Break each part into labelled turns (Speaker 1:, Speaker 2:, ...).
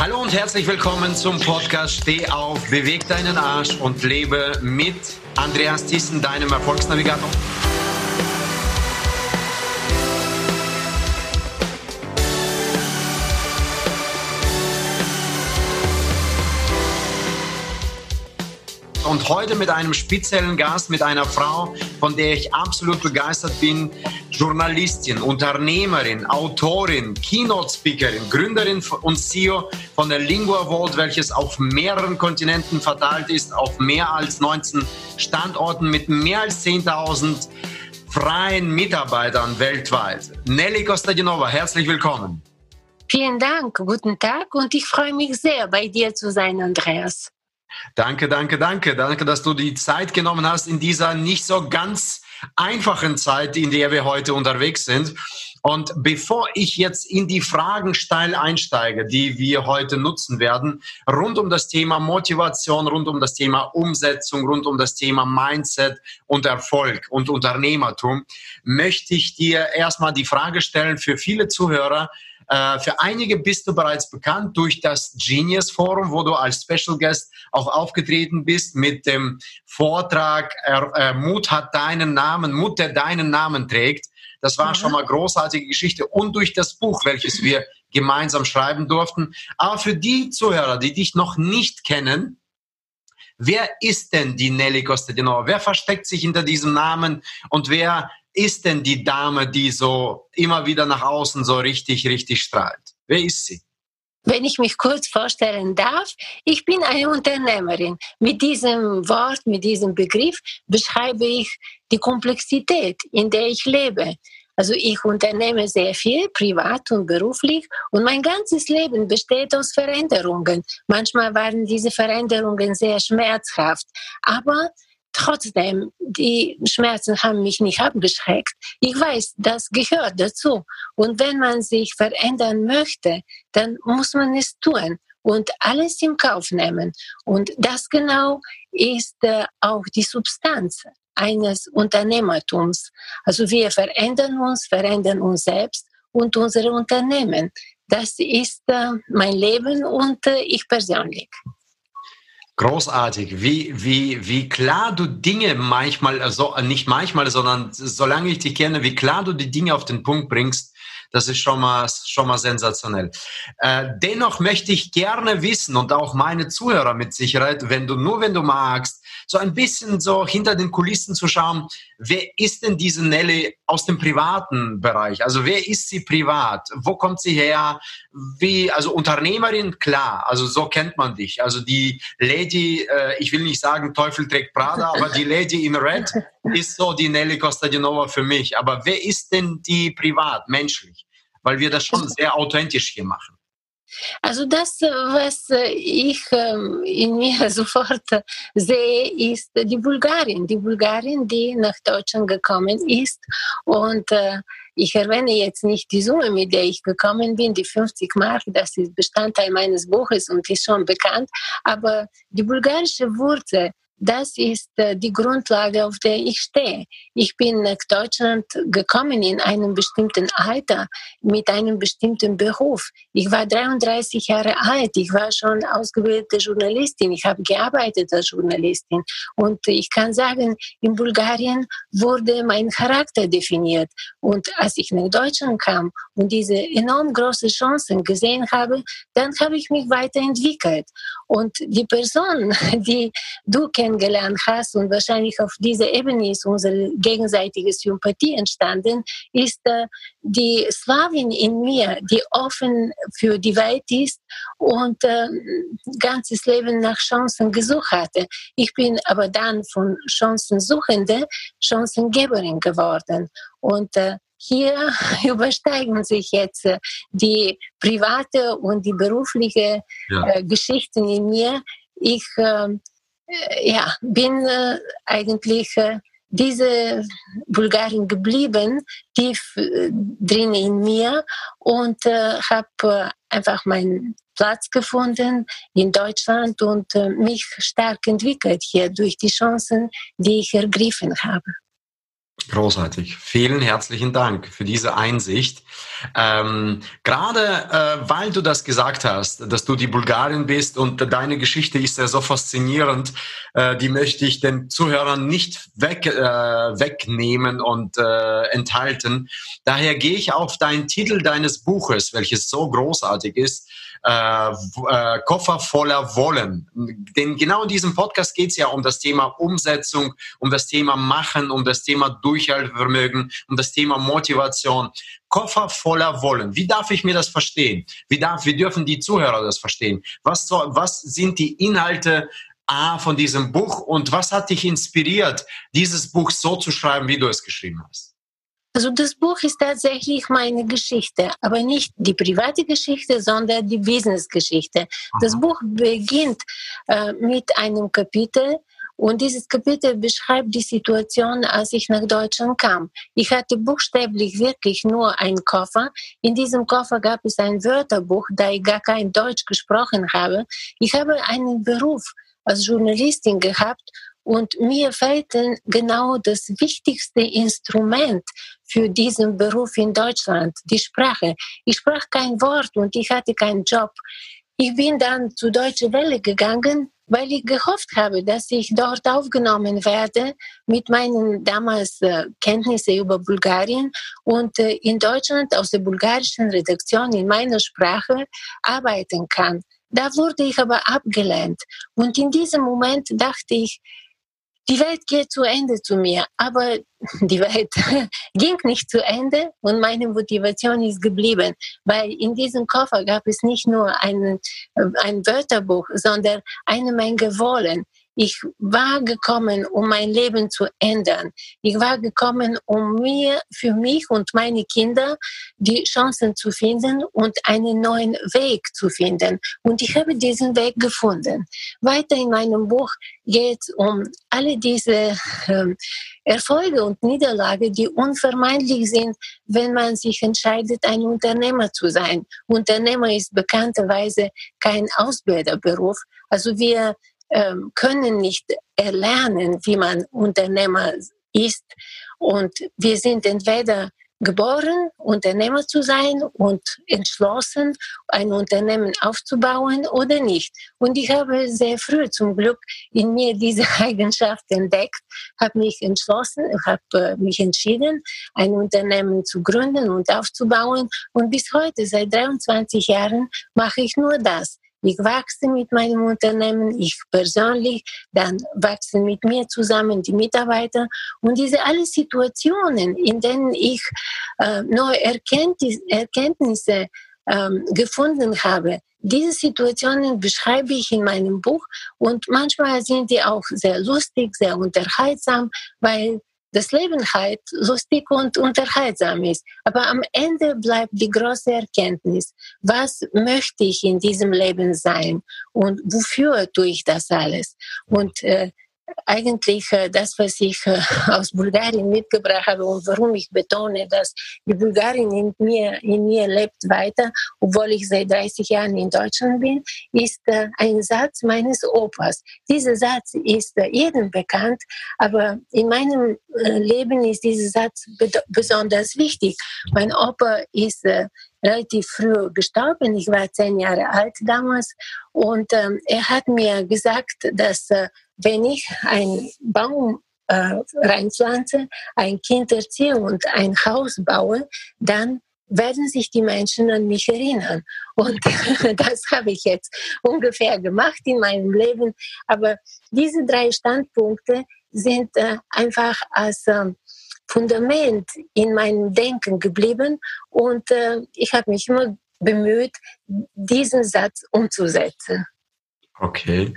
Speaker 1: Hallo und herzlich willkommen zum Podcast Steh auf, beweg deinen Arsch und lebe mit Andreas Thyssen, deinem Erfolgsnavigator. und heute mit einem speziellen Gast, mit einer Frau, von der ich absolut begeistert bin. Journalistin, Unternehmerin, Autorin, Keynote-Speakerin, Gründerin und CEO von der Lingua Vault, welches auf mehreren Kontinenten verteilt ist, auf mehr als 19 Standorten mit mehr als 10.000 freien Mitarbeitern weltweit. Nelly Kostadinova, herzlich willkommen.
Speaker 2: Vielen Dank, guten Tag und ich freue mich sehr, bei dir zu sein, Andreas.
Speaker 1: Danke, danke, danke. Danke, dass du die Zeit genommen hast in dieser nicht so ganz einfachen Zeit, in der wir heute unterwegs sind. Und bevor ich jetzt in die Fragen steil einsteige, die wir heute nutzen werden, rund um das Thema Motivation, rund um das Thema Umsetzung, rund um das Thema Mindset und Erfolg und Unternehmertum, möchte ich dir erstmal die Frage stellen für viele Zuhörer, äh, für einige bist du bereits bekannt durch das Genius Forum, wo du als Special Guest auch aufgetreten bist mit dem Vortrag äh, Mut hat deinen Namen, Mut, der deinen Namen trägt. Das war mhm. schon mal großartige Geschichte und durch das Buch, welches wir gemeinsam schreiben durften. Aber für die Zuhörer, die dich noch nicht kennen, wer ist denn die Nelly Costadinova? Wer versteckt sich hinter diesem Namen und wer ist denn die Dame, die so immer wieder nach außen so richtig, richtig strahlt? Wer ist sie?
Speaker 2: Wenn ich mich kurz vorstellen darf, ich bin eine Unternehmerin. Mit diesem Wort, mit diesem Begriff beschreibe ich die Komplexität, in der ich lebe. Also ich unternehme sehr viel, privat und beruflich, und mein ganzes Leben besteht aus Veränderungen. Manchmal waren diese Veränderungen sehr schmerzhaft, aber Trotzdem, die Schmerzen haben mich nicht abgeschreckt. Ich weiß, das gehört dazu. Und wenn man sich verändern möchte, dann muss man es tun und alles im Kauf nehmen. Und das genau ist äh, auch die Substanz eines Unternehmertums. Also wir verändern uns, verändern uns selbst und unsere Unternehmen. Das ist äh, mein Leben und äh, ich persönlich.
Speaker 1: Großartig, wie, wie, wie klar du Dinge manchmal, also nicht manchmal, sondern solange ich dich kenne, wie klar du die Dinge auf den Punkt bringst, das ist schon mal, schon mal sensationell. Äh, dennoch möchte ich gerne wissen und auch meine Zuhörer mit Sicherheit, wenn du nur, wenn du magst, so ein bisschen so hinter den Kulissen zu schauen, wer ist denn diese Nelly aus dem privaten Bereich? Also wer ist sie privat? Wo kommt sie her? Wie, also Unternehmerin, klar, also so kennt man dich. Also die Lady, äh, ich will nicht sagen Teufel trägt Prada, aber die Lady in Red ist so die Nelly Kostadinova für mich. Aber wer ist denn die privat, menschlich? Weil wir das schon sehr authentisch hier machen.
Speaker 2: Also das, was ich ähm, in mir sofort sehe, ist die Bulgarin. Die Bulgarin, die nach Deutschland gekommen ist. Und äh, ich erwähne jetzt nicht die Summe, mit der ich gekommen bin, die 50 Mark, das ist Bestandteil meines Buches und ist schon bekannt. Aber die bulgarische Wurzel das ist äh, die Grundlage, auf der ich stehe. Ich bin nach Deutschland gekommen in einem bestimmten Alter mit einem bestimmten Beruf. Ich war 33 Jahre alt. Ich war schon ausgebildete Journalistin. Ich habe gearbeitet als Journalistin. Und ich kann sagen, in Bulgarien wurde mein Charakter definiert. Und als ich nach Deutschland kam und diese enorm großen Chancen gesehen habe, dann habe ich mich weiterentwickelt. Und die Person, die du kennengelernt hast und wahrscheinlich auf dieser Ebene ist unsere gegenseitige Sympathie entstanden, ist äh, die Slawin in mir, die offen für die Welt ist und äh, ganzes Leben nach Chancen gesucht hatte. Ich bin aber dann von Chancensuchende Chancengeberin geworden. Und äh, hier übersteigen sich jetzt äh, die private und die berufliche ja. äh, Geschichten in mir. Ich ähm, äh, ja, bin äh, eigentlich äh, diese Bulgarin geblieben, tief äh, drin in mir und habe einfach meinen Platz gefunden in Deutschland und mich stark entwickelt hier durch die Chancen, die ich ergriffen habe.
Speaker 1: Großartig. Vielen herzlichen Dank für diese Einsicht. Ähm, Gerade äh, weil du das gesagt hast, dass du die Bulgarin bist und deine Geschichte ist ja so faszinierend, äh, die möchte ich den Zuhörern nicht weg, äh, wegnehmen und äh, enthalten. Daher gehe ich auf deinen Titel deines Buches, welches so großartig ist, äh, äh, Koffer voller Wollen. Denn genau in diesem Podcast geht es ja um das Thema Umsetzung, um das Thema Machen, um das Thema Durchhaltevermögen, um das Thema Motivation. Koffer voller Wollen. Wie darf ich mir das verstehen? Wie, darf, wie dürfen die Zuhörer das verstehen? Was, was sind die Inhalte A von diesem Buch und was hat dich inspiriert, dieses Buch so zu schreiben, wie du es geschrieben hast?
Speaker 2: Also das Buch ist tatsächlich meine Geschichte, aber nicht die private Geschichte, sondern die Business-Geschichte. Das Buch beginnt äh, mit einem Kapitel und dieses Kapitel beschreibt die Situation, als ich nach Deutschland kam. Ich hatte buchstäblich wirklich nur einen Koffer. In diesem Koffer gab es ein Wörterbuch, da ich gar kein Deutsch gesprochen habe. Ich habe einen Beruf als Journalistin gehabt und mir fehlte genau das wichtigste Instrument für diesen Beruf in Deutschland, die Sprache. Ich sprach kein Wort und ich hatte keinen Job. Ich bin dann zu Deutsche Welle gegangen, weil ich gehofft habe, dass ich dort aufgenommen werde mit meinen damals äh, Kenntnissen über Bulgarien und äh, in Deutschland aus der bulgarischen Redaktion in meiner Sprache arbeiten kann. Da wurde ich aber abgelehnt. Und in diesem Moment dachte ich, die Welt geht zu Ende zu mir, aber die Welt ging nicht zu Ende und meine Motivation ist geblieben, weil in diesem Koffer gab es nicht nur ein, ein Wörterbuch, sondern eine Menge Wollen. Ich war gekommen, um mein Leben zu ändern. Ich war gekommen, um mir, für mich und meine Kinder die Chancen zu finden und einen neuen Weg zu finden. Und ich habe diesen Weg gefunden. Weiter in meinem Buch geht es um alle diese äh, Erfolge und Niederlagen, die unvermeidlich sind, wenn man sich entscheidet, ein Unternehmer zu sein. Unternehmer ist bekannterweise kein Ausbilderberuf. Also wir ähm, können nicht erlernen, wie man Unternehmer ist. Und wir sind entweder geboren, Unternehmer zu sein und entschlossen, ein Unternehmen aufzubauen oder nicht. Und ich habe sehr früh zum Glück in mir diese Eigenschaft entdeckt, habe mich entschlossen, habe äh, mich entschieden, ein Unternehmen zu gründen und aufzubauen. Und bis heute, seit 23 Jahren, mache ich nur das. Ich wachse mit meinem Unternehmen, ich persönlich, dann wachsen mit mir zusammen die Mitarbeiter. Und diese alle Situationen, in denen ich äh, neue Erkenntnis, Erkenntnisse ähm, gefunden habe, diese Situationen beschreibe ich in meinem Buch und manchmal sind die auch sehr lustig, sehr unterhaltsam, weil das Leben halt lustig und unterhaltsam ist. Aber am Ende bleibt die große Erkenntnis, was möchte ich in diesem Leben sein und wofür tue ich das alles? Und äh, eigentlich äh, das, was ich äh, aus Bulgarien mitgebracht habe und warum ich betone, dass die Bulgarin in mir, in mir lebt weiter, obwohl ich seit 30 Jahren in Deutschland bin, ist äh, ein Satz meines Opas. Dieser Satz ist jedem bekannt, aber in meinem Leben ist dieser Satz besonders wichtig. Mein Opa ist relativ früh gestorben. Ich war zehn Jahre alt damals und ähm, er hat mir gesagt, dass wenn ich einen Baum äh, reinpflanze, ein Kind erziehe und ein Haus baue, dann werden sich die Menschen an mich erinnern. Und das habe ich jetzt ungefähr gemacht in meinem Leben. Aber diese drei Standpunkte sind äh, einfach als äh, Fundament in meinem Denken geblieben und äh, ich habe mich immer bemüht, diesen Satz umzusetzen.
Speaker 1: Okay.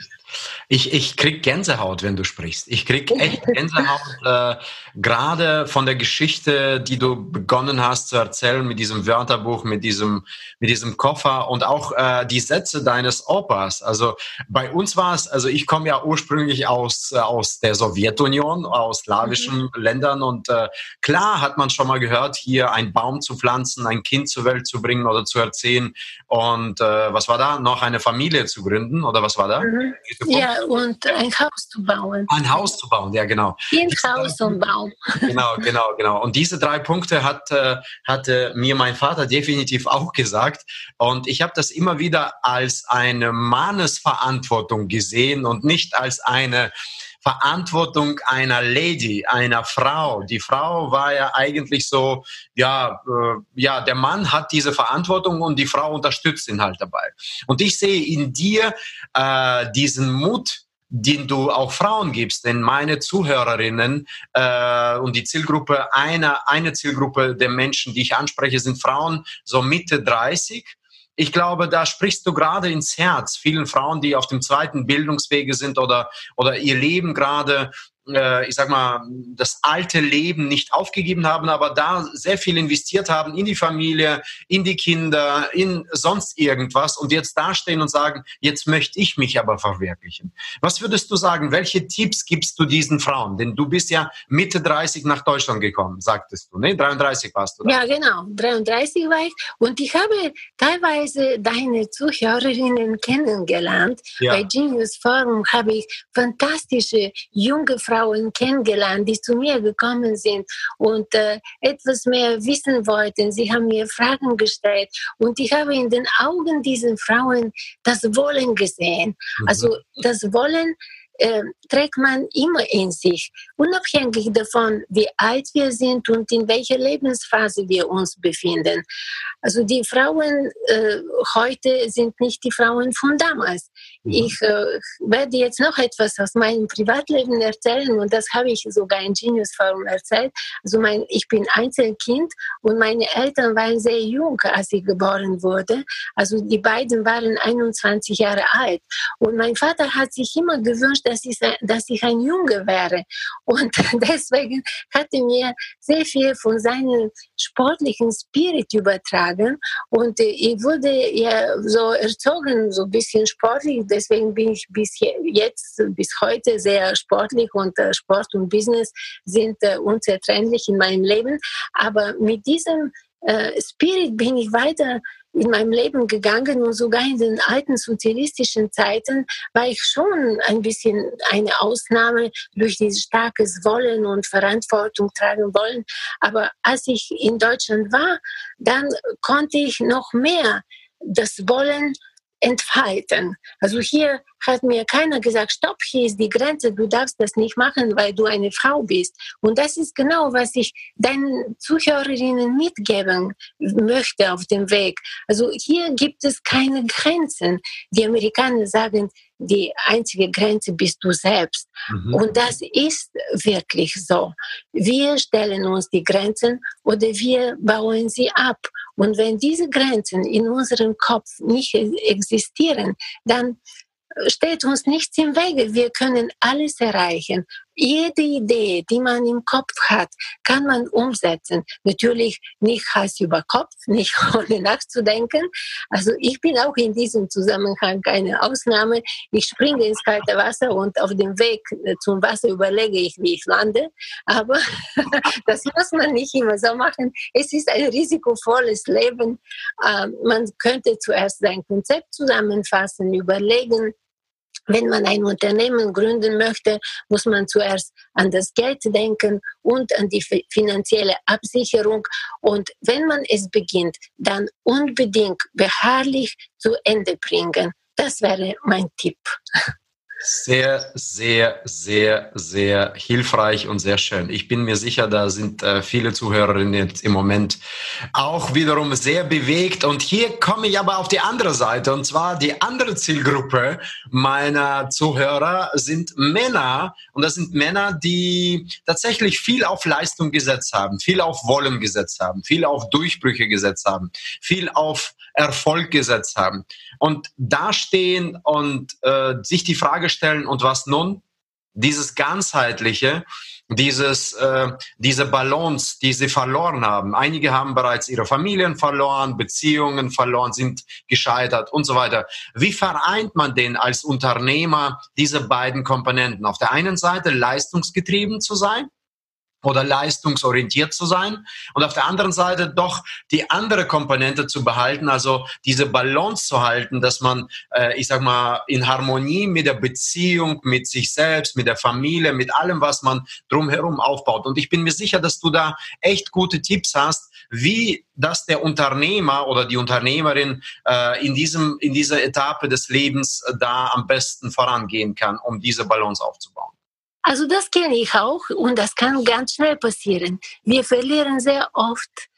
Speaker 1: Ich, ich krieg Gänsehaut, wenn du sprichst. Ich krieg echt Gänsehaut, äh, gerade von der Geschichte, die du begonnen hast zu erzählen mit diesem Wörterbuch, mit diesem, mit diesem Koffer und auch äh, die Sätze deines Opas. Also bei uns war es, also ich komme ja ursprünglich aus, äh, aus der Sowjetunion, aus slawischen mhm. Ländern und äh, klar hat man schon mal gehört, hier einen Baum zu pflanzen, ein Kind zur Welt zu bringen oder zu erziehen und äh, was war da, noch eine Familie zu gründen oder was was war da? Mhm.
Speaker 2: Ja, und ein Haus zu bauen.
Speaker 1: Ein Haus zu bauen, ja genau.
Speaker 2: Kind, Haus und Baum.
Speaker 1: Genau, genau, genau. Und diese drei Punkte hat, äh, hatte mir mein Vater definitiv auch gesagt. Und ich habe das immer wieder als eine Mannesverantwortung gesehen und nicht als eine Verantwortung einer Lady, einer Frau. Die Frau war ja eigentlich so, ja, äh, ja, der Mann hat diese Verantwortung und die Frau unterstützt ihn halt dabei. Und ich sehe in dir äh, diesen Mut, den du auch Frauen gibst. Denn meine Zuhörerinnen äh, und die Zielgruppe, eine, eine Zielgruppe der Menschen, die ich anspreche, sind Frauen so Mitte 30 ich glaube, da sprichst du gerade ins Herz vielen Frauen, die auf dem zweiten Bildungswege sind oder, oder ihr Leben gerade äh, ich sag mal, das alte Leben nicht aufgegeben haben, aber da sehr viel investiert haben in die Familie, in die Kinder, in sonst irgendwas und jetzt dastehen und sagen, jetzt möchte ich mich aber verwirklichen. Was würdest du sagen? Welche Tipps gibst du diesen Frauen? Denn du bist ja Mitte 30 nach Deutschland gekommen, sagtest du, ne? 33 warst du.
Speaker 2: Da. Ja, genau. 33 war ich und ich habe teilweise deine Zuhörerinnen kennengelernt. Ja. Bei Genius Forum habe ich fantastische junge Frauen Frauen kennengelernt, die zu mir gekommen sind und äh, etwas mehr wissen wollten. Sie haben mir Fragen gestellt und ich habe in den Augen dieser Frauen das Wollen gesehen. Mhm. Also das Wollen äh, trägt man immer in sich, unabhängig davon, wie alt wir sind und in welcher Lebensphase wir uns befinden. Also die Frauen äh, heute sind nicht die Frauen von damals. Mhm. Ich äh, werde jetzt noch etwas aus meinem Privatleben erzählen und das habe ich sogar in Genius Forum erzählt. Also mein, ich bin Einzelkind und meine Eltern waren sehr jung, als ich geboren wurde. Also die beiden waren 21 Jahre alt und mein Vater hat sich immer gewünscht, dass ich, dass ich ein Junge wäre. Und deswegen hat er mir sehr viel von seinem sportlichen Spirit übertragen. Und äh, ich wurde ja so erzogen, so ein bisschen sportlich. Deswegen bin ich bis jetzt, bis heute sehr sportlich und äh, Sport und Business sind äh, unzertrennlich in meinem Leben. Aber mit diesem Spirit bin ich weiter in meinem Leben gegangen und sogar in den alten sozialistischen Zeiten war ich schon ein bisschen eine Ausnahme durch dieses starkes Wollen und Verantwortung tragen wollen. Aber als ich in Deutschland war, dann konnte ich noch mehr das Wollen entfalten. Also hier hat mir keiner gesagt, stopp, hier ist die Grenze, du darfst das nicht machen, weil du eine Frau bist. Und das ist genau, was ich deinen Zuhörerinnen mitgeben möchte auf dem Weg. Also hier gibt es keine Grenzen. Die Amerikaner sagen, die einzige Grenze bist du selbst. Mhm. Und das ist wirklich so. Wir stellen uns die Grenzen oder wir bauen sie ab. Und wenn diese Grenzen in unserem Kopf nicht existieren, dann steht uns nichts im Wege. Wir können alles erreichen. Jede Idee, die man im Kopf hat, kann man umsetzen. Natürlich nicht Hals über Kopf, nicht ohne nachzudenken. Also ich bin auch in diesem Zusammenhang eine Ausnahme. Ich springe ins kalte Wasser und auf dem Weg zum Wasser überlege ich, wie ich lande. Aber das muss man nicht immer so machen. Es ist ein risikovolles Leben. Ähm, man könnte zuerst sein Konzept zusammenfassen, überlegen, wenn man ein Unternehmen gründen möchte, muss man zuerst an das Geld denken und an die finanzielle Absicherung. Und wenn man es beginnt, dann unbedingt beharrlich zu Ende bringen. Das wäre mein Tipp.
Speaker 1: Sehr, sehr, sehr, sehr hilfreich und sehr schön. Ich bin mir sicher, da sind äh, viele Zuhörerinnen jetzt im Moment auch wiederum sehr bewegt. Und hier komme ich aber auf die andere Seite. Und zwar die andere Zielgruppe meiner Zuhörer sind Männer. Und das sind Männer, die tatsächlich viel auf Leistung gesetzt haben, viel auf Wollen gesetzt haben, viel auf Durchbrüche gesetzt haben, viel auf Erfolg gesetzt haben. Und dastehen und äh, sich die Frage stellen, und was nun? Dieses ganzheitliche, dieses, äh, diese Balance, die sie verloren haben. Einige haben bereits ihre Familien verloren, Beziehungen verloren, sind gescheitert und so weiter. Wie vereint man denn als Unternehmer diese beiden Komponenten? Auf der einen Seite leistungsgetrieben zu sein oder leistungsorientiert zu sein und auf der anderen Seite doch die andere Komponente zu behalten, also diese Balance zu halten, dass man, äh, ich sag mal, in Harmonie mit der Beziehung, mit sich selbst, mit der Familie, mit allem, was man drumherum aufbaut. Und ich bin mir sicher, dass du da echt gute Tipps hast, wie das der Unternehmer oder die Unternehmerin äh, in diesem in dieser Etappe des Lebens äh, da am besten vorangehen kann, um diese Balance aufzubauen.
Speaker 2: Also das kenne ich auch und das kann ganz schnell passieren. Wir verlieren sehr oft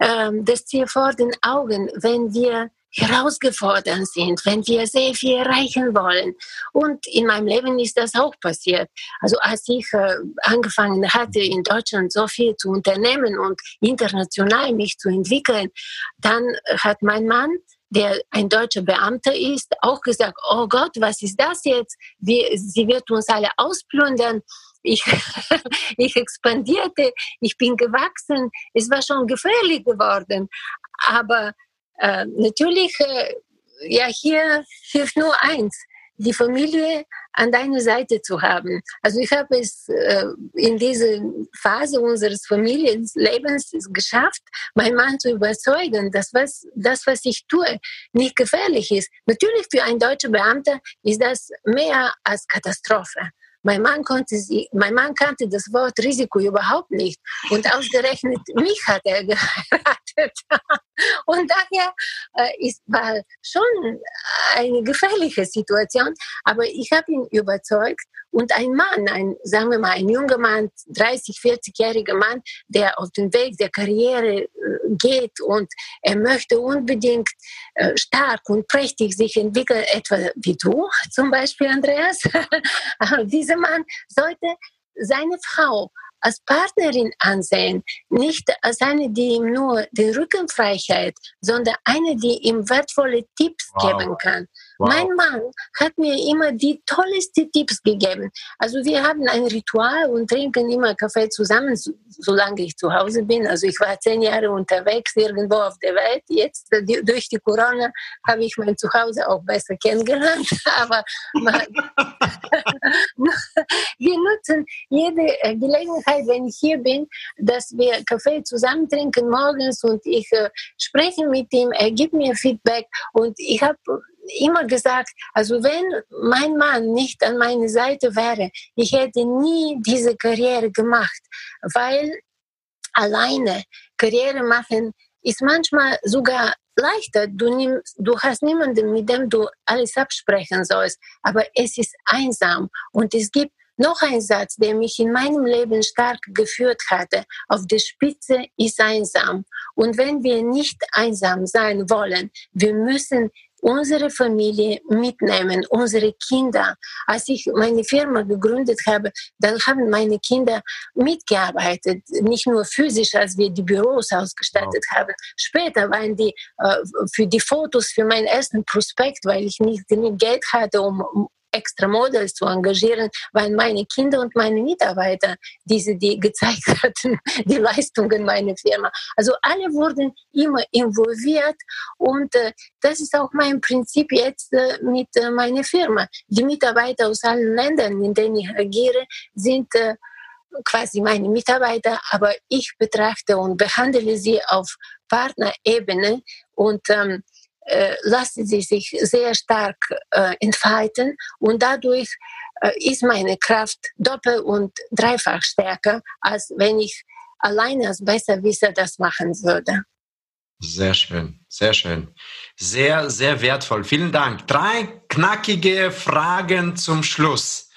Speaker 2: ähm, das Ziel vor den Augen, wenn wir herausgefordert sind, wenn wir sehr viel erreichen wollen. Und in meinem Leben ist das auch passiert. Also als ich äh, angefangen hatte, in Deutschland so viel zu unternehmen und international mich zu entwickeln, dann hat mein Mann der ein deutscher Beamter ist, auch gesagt, oh Gott, was ist das jetzt? Wir, sie wird uns alle ausplündern. Ich, ich expandierte, ich bin gewachsen, es war schon gefährlich geworden. Aber äh, natürlich, äh, ja, hier hilft nur eins, die Familie an deiner Seite zu haben. Also ich habe es äh, in dieser Phase unseres Familienlebens geschafft, meinen Mann zu überzeugen, dass was, das, was ich tue, nicht gefährlich ist. Natürlich für einen deutschen Beamter ist das mehr als Katastrophe. Mein Mann, konnte sie, mein Mann kannte das Wort Risiko überhaupt nicht. Und ausgerechnet mich hat er geheiratet. Und daher äh, ist, war schon eine gefährliche Situation. Aber ich habe ihn überzeugt. Und ein Mann, ein, sagen wir mal, ein junger Mann, 30, 40-jähriger Mann, der auf den Weg der Karriere geht und er möchte unbedingt äh, stark und prächtig sich entwickeln, etwa wie du zum Beispiel, Andreas. Dieser Mann sollte seine Frau als Partnerin ansehen, nicht als eine, die ihm nur den Rücken frei hält, sondern eine, die ihm wertvolle Tipps wow. geben kann. Wow. Mein Mann hat mir immer die tollsten Tipps gegeben. Also wir haben ein Ritual und trinken immer Kaffee zusammen, solange ich zu Hause bin. Also ich war zehn Jahre unterwegs irgendwo auf der Welt. Jetzt durch die Corona habe ich mein Zuhause auch besser kennengelernt. Aber wir nutzen jede Gelegenheit, wenn ich hier bin, dass wir Kaffee zusammen trinken morgens und ich äh, spreche mit ihm. Er gibt mir Feedback und ich habe immer gesagt, also wenn mein Mann nicht an meiner Seite wäre, ich hätte nie diese Karriere gemacht, weil alleine Karriere machen ist manchmal sogar leichter. Du, nimmst, du hast niemanden, mit dem du alles absprechen sollst, aber es ist einsam und es gibt noch ein Satz, der mich in meinem Leben stark geführt hatte. Auf der Spitze ist einsam. Und wenn wir nicht einsam sein wollen, wir müssen unsere Familie mitnehmen, unsere Kinder. Als ich meine Firma gegründet habe, dann haben meine Kinder mitgearbeitet, nicht nur physisch, als wir die Büros ausgestattet wow. haben. Später waren die äh, für die Fotos für meinen ersten Prospekt, weil ich nicht genug Geld hatte, um extra Models zu engagieren, weil meine Kinder und meine Mitarbeiter diese, die gezeigt hatten, die Leistungen meiner Firma. Also alle wurden immer involviert und äh, das ist auch mein Prinzip jetzt äh, mit äh, meiner Firma. Die Mitarbeiter aus allen Ländern, in denen ich agiere, sind quasi meine Mitarbeiter, aber ich betrachte und behandle sie auf Partnerebene und ähm, äh, lassen sie sich sehr stark äh, entfalten und dadurch äh, ist meine Kraft doppelt und dreifach stärker, als wenn ich alleine als Besserwisser das machen würde.
Speaker 1: Sehr schön, sehr schön. Sehr, sehr wertvoll. Vielen Dank. Drei knackige Fragen zum Schluss.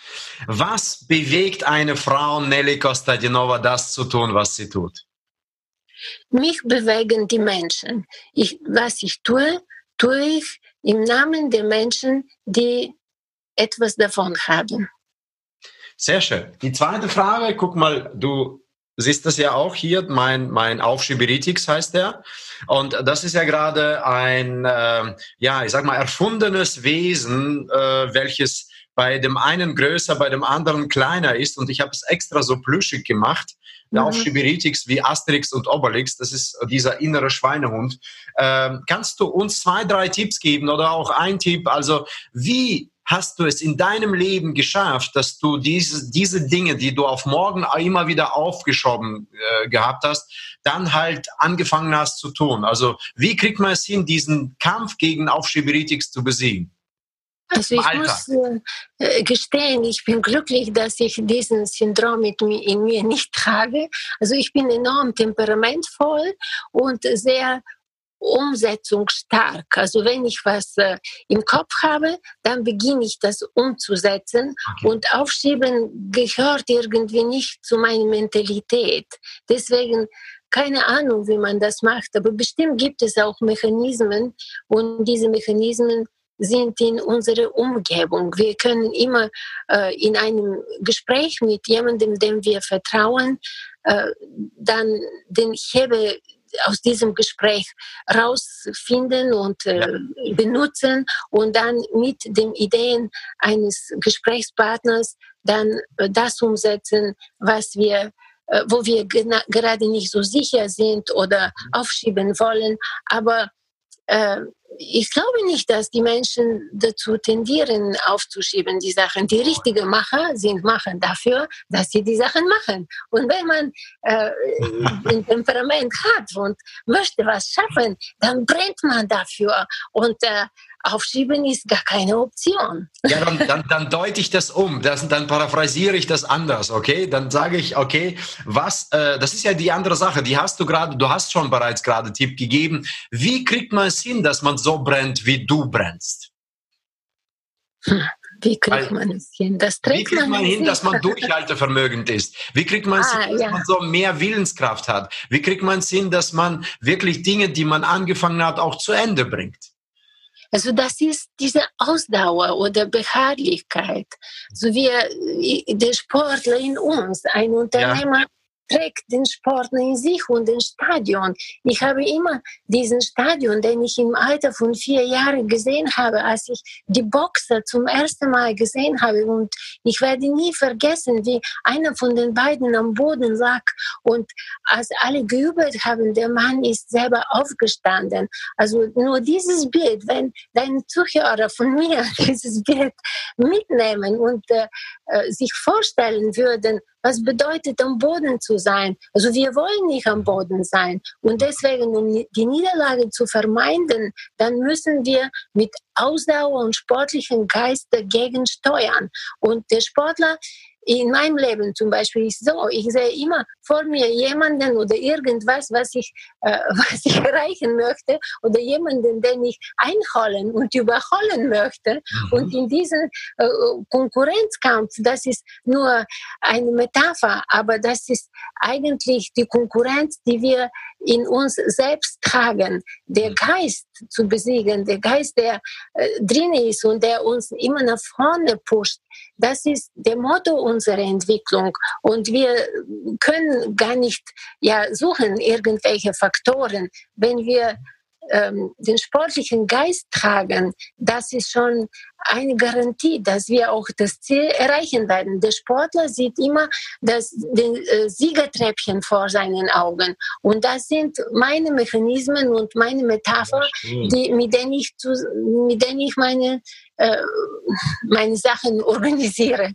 Speaker 1: Was bewegt eine Frau, Nelly Kostadinova, das zu tun, was sie tut?
Speaker 2: Mich bewegen die Menschen. Ich, was ich tue, tue ich im Namen der Menschen, die etwas davon haben.
Speaker 1: Sehr schön. Die zweite Frage, guck mal, du siehst das ja auch hier, mein, mein Aufschieberitix heißt der. Und das ist ja gerade ein, äh, ja, ich sag mal, erfundenes Wesen, äh, welches bei dem einen größer, bei dem anderen kleiner ist. Und ich habe es extra so plüschig gemacht. Mhm. Aufschieberitix wie Asterix und Obelix, das ist dieser innere Schweinehund. Ähm, kannst du uns zwei, drei Tipps geben oder auch ein Tipp? Also wie hast du es in deinem Leben geschafft, dass du diese, diese Dinge, die du auf morgen immer wieder aufgeschoben äh, gehabt hast, dann halt angefangen hast zu tun? Also wie kriegt man es hin, diesen Kampf gegen Aufschieberitis zu besiegen?
Speaker 2: Also ich muss äh, gestehen, ich bin glücklich, dass ich diesen Syndrom mit mir, in mir nicht trage. Also ich bin enorm temperamentvoll und sehr umsetzungsstark. Also wenn ich was äh, im Kopf habe, dann beginne ich das umzusetzen okay. und Aufschieben gehört irgendwie nicht zu meiner Mentalität. Deswegen keine Ahnung, wie man das macht, aber bestimmt gibt es auch Mechanismen und diese Mechanismen sind in unserer Umgebung. Wir können immer äh, in einem Gespräch mit jemandem, dem wir vertrauen, äh, dann den Hebel aus diesem Gespräch rausfinden und äh, benutzen und dann mit den Ideen eines Gesprächspartners dann äh, das umsetzen, was wir äh, wo wir gerade nicht so sicher sind oder aufschieben wollen, aber äh, ich glaube nicht, dass die Menschen dazu tendieren, aufzuschieben, die Sachen. Die richtigen Macher sind Macher dafür, dass sie die Sachen machen. Und wenn man äh, ein Temperament hat und möchte was schaffen, dann brennt man dafür. Und äh, Aufschieben ist gar keine Option.
Speaker 1: Ja, dann, dann, dann deute ich das um. Das, dann paraphrasiere ich das anders, okay? Dann sage ich, okay, was, äh, das ist ja die andere Sache, die hast du gerade, du hast schon bereits gerade Tipp gegeben. Wie kriegt man es hin, dass man so brennt, wie du brennst?
Speaker 2: Hm. Wie kriegt man es hin?
Speaker 1: Das wie kriegt man, man hin, dass man durchhaltevermögend ist? Wie kriegt man es ah, hin, dass ja. man so mehr Willenskraft hat? Wie kriegt man es hin, dass man wirklich Dinge, die man angefangen hat, auch zu Ende bringt?
Speaker 2: Also das ist diese Ausdauer oder Beharrlichkeit. So wie der Sportler in uns, ein Unternehmer, ja trägt den Sport in sich und den Stadion. Ich habe immer diesen Stadion, den ich im Alter von vier Jahren gesehen habe, als ich die Boxer zum ersten Mal gesehen habe. Und ich werde nie vergessen, wie einer von den beiden am Boden lag. Und als alle geübt haben, der Mann ist selber aufgestanden. Also nur dieses Bild, wenn deine Zuhörer von mir dieses Bild mitnehmen und äh, äh sich vorstellen würden, was bedeutet am Boden zu sein. Also wir wollen nicht am Boden sein. Und deswegen, um die Niederlage zu vermeiden, dann müssen wir mit Ausdauer und sportlichem Geist dagegen steuern. Und der Sportler in meinem Leben zum Beispiel ist so, ich sehe immer vor mir jemanden oder irgendwas, was ich, äh, was ich erreichen möchte oder jemanden, den ich einholen und überholen möchte. Mhm. Und in diesem äh, Konkurrenzkampf, das ist nur eine Metapher, aber das ist eigentlich die Konkurrenz, die wir in uns selbst tragen, der Geist zu besiegen, der Geist, der äh, drin ist und der uns immer nach vorne pusht. Das ist der Motto unserer Entwicklung. Und wir können gar nicht ja, suchen irgendwelche Faktoren. Wenn wir ähm, den sportlichen Geist tragen, das ist schon eine Garantie, dass wir auch das Ziel erreichen werden. Der Sportler sieht immer das den, äh, Siegertreppchen vor seinen Augen. Und das sind meine Mechanismen und meine Metapher, die, mit denen ich, zu, mit denen ich meine, äh, meine Sachen organisiere.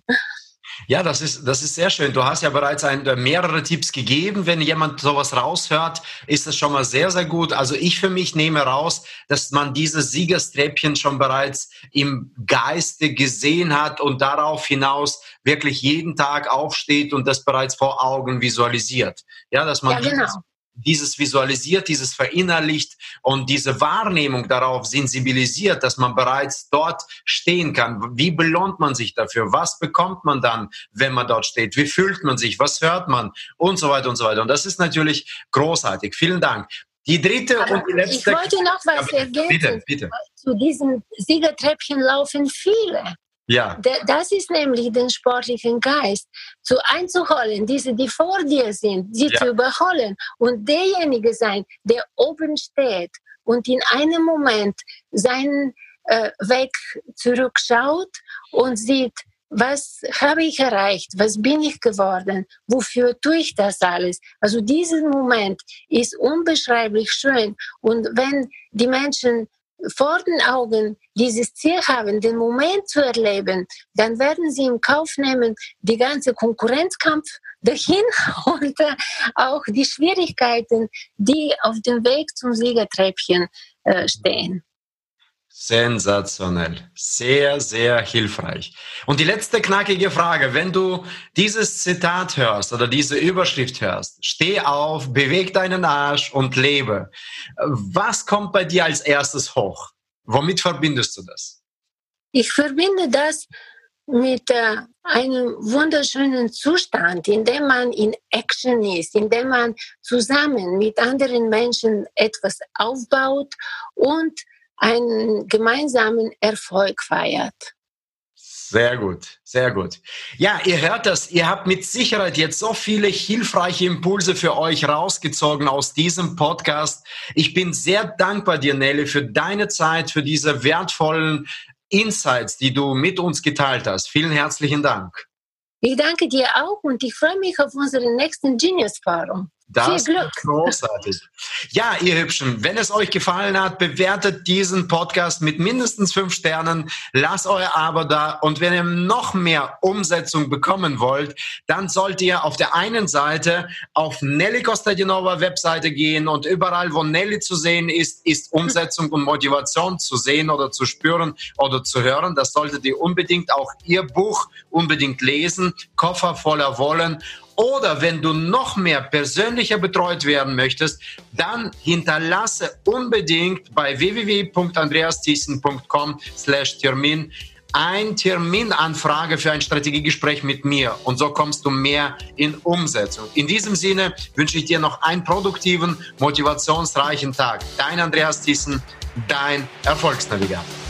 Speaker 1: Ja, das ist, das ist sehr schön. Du hast ja bereits ein, äh, mehrere Tipps gegeben. Wenn jemand sowas raushört, ist das schon mal sehr, sehr gut. Also ich für mich nehme raus, dass man dieses Siegerstreppchen schon bereits im Geiste gesehen hat und darauf hinaus wirklich jeden Tag aufsteht und das bereits vor Augen visualisiert. Ja, dass man ja, genau dieses visualisiert, dieses verinnerlicht und diese Wahrnehmung darauf sensibilisiert, dass man bereits dort stehen kann. Wie belohnt man sich dafür? Was bekommt man dann, wenn man dort steht? Wie fühlt man sich? Was hört man? Und so weiter und so weiter. Und das ist natürlich großartig. Vielen Dank. Die dritte Aber und die letzte.
Speaker 2: Ich wollte noch was ergänzen. Bitte, bitte. Zu diesem Siegertreppchen laufen viele. Ja. Das ist nämlich den sportlichen Geist zu einzuholen, diese, die vor dir sind, sie ja. zu überholen und derjenige sein, der oben steht und in einem Moment seinen äh, Weg zurückschaut und sieht, was habe ich erreicht? Was bin ich geworden? Wofür tue ich das alles? Also dieser Moment ist unbeschreiblich schön. Und wenn die Menschen vor den Augen dieses Ziel haben, den Moment zu erleben, dann werden sie im Kauf nehmen, die ganze Konkurrenzkampf dahin und äh, auch die Schwierigkeiten, die auf dem Weg zum Siegertreppchen äh, stehen.
Speaker 1: Sensationell. Sehr, sehr hilfreich. Und die letzte knackige Frage. Wenn du dieses Zitat hörst oder diese Überschrift hörst, steh auf, beweg deinen Arsch und lebe. Was kommt bei dir als erstes hoch? Womit verbindest du das?
Speaker 2: Ich verbinde das mit äh, einem wunderschönen Zustand, in dem man in Action ist, in dem man zusammen mit anderen Menschen etwas aufbaut und einen gemeinsamen Erfolg feiert.
Speaker 1: Sehr gut, sehr gut. Ja, ihr hört das. Ihr habt mit Sicherheit jetzt so viele hilfreiche Impulse für euch rausgezogen aus diesem Podcast. Ich bin sehr dankbar dir, Nelly, für deine Zeit, für diese wertvollen Insights, die du mit uns geteilt hast. Vielen herzlichen Dank.
Speaker 2: Ich danke dir auch und ich freue mich auf unseren nächsten Genius
Speaker 1: Das ist großartig. Ja, ihr Hübschen, wenn es euch gefallen hat, bewertet diesen Podcast mit mindestens fünf Sternen. Lasst euer Abo da. Und wenn ihr noch mehr Umsetzung bekommen wollt, dann sollt ihr auf der einen Seite auf Nelly Kostadinova Webseite gehen und überall, wo Nelly zu sehen ist, ist Umsetzung und Motivation zu sehen oder zu spüren oder zu hören. Das solltet ihr unbedingt auch ihr Buch unbedingt lesen. Koffer voller Wollen oder wenn du noch mehr persönlicher betreut werden möchtest, dann hinterlasse unbedingt bei www.andreasthyssen.com slash Termin ein Terminanfrage für ein Strategiegespräch mit mir und so kommst du mehr in Umsetzung. In diesem Sinne wünsche ich dir noch einen produktiven, motivationsreichen Tag. Dein Andreas Thyssen, dein Erfolgsnavigator.